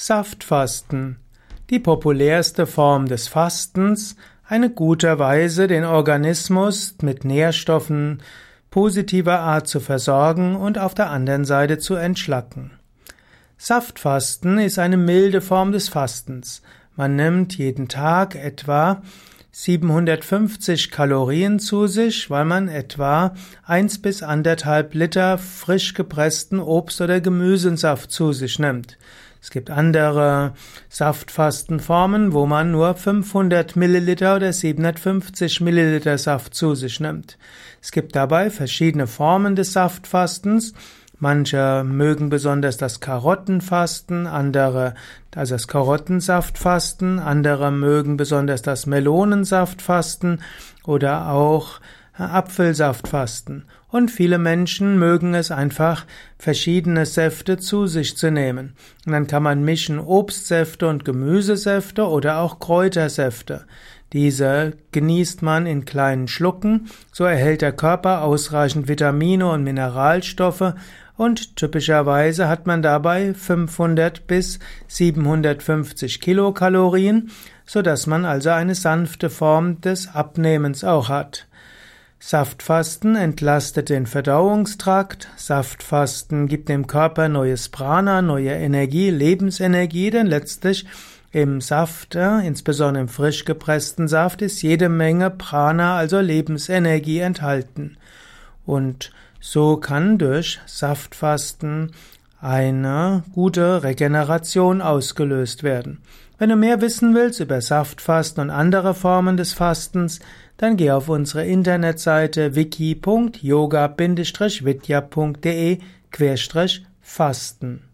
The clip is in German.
Saftfasten. Die populärste Form des Fastens, eine gute Weise, den Organismus mit Nährstoffen positiver Art zu versorgen und auf der anderen Seite zu entschlacken. Saftfasten ist eine milde Form des Fastens. Man nimmt jeden Tag etwa 750 Kalorien zu sich, weil man etwa 1 bis anderthalb Liter frisch gepressten Obst- oder Gemüsensaft zu sich nimmt. Es gibt andere Saftfastenformen, wo man nur 500 Milliliter oder 750 Milliliter Saft zu sich nimmt. Es gibt dabei verschiedene Formen des Saftfastens. Manche mögen besonders das Karottenfasten, andere also das Karottensaftfasten, andere mögen besonders das Melonensaftfasten oder auch Apfelsaftfasten. Und viele Menschen mögen es einfach, verschiedene Säfte zu sich zu nehmen. Und dann kann man mischen Obstsäfte und Gemüsesäfte oder auch Kräutersäfte. Diese genießt man in kleinen Schlucken, so erhält der Körper ausreichend Vitamine und Mineralstoffe und typischerweise hat man dabei 500 bis 750 Kilokalorien, so dass man also eine sanfte Form des Abnehmens auch hat. Saftfasten entlastet den Verdauungstrakt. Saftfasten gibt dem Körper neues Prana, neue Energie, Lebensenergie, denn letztlich im Saft, insbesondere im frisch gepressten Saft, ist jede Menge Prana, also Lebensenergie enthalten. Und so kann durch Saftfasten eine gute Regeneration ausgelöst werden. Wenn du mehr wissen willst über Saftfasten und andere Formen des Fastens, dann geh auf unsere Internetseite wiki.yoga-vidya.de-fasten.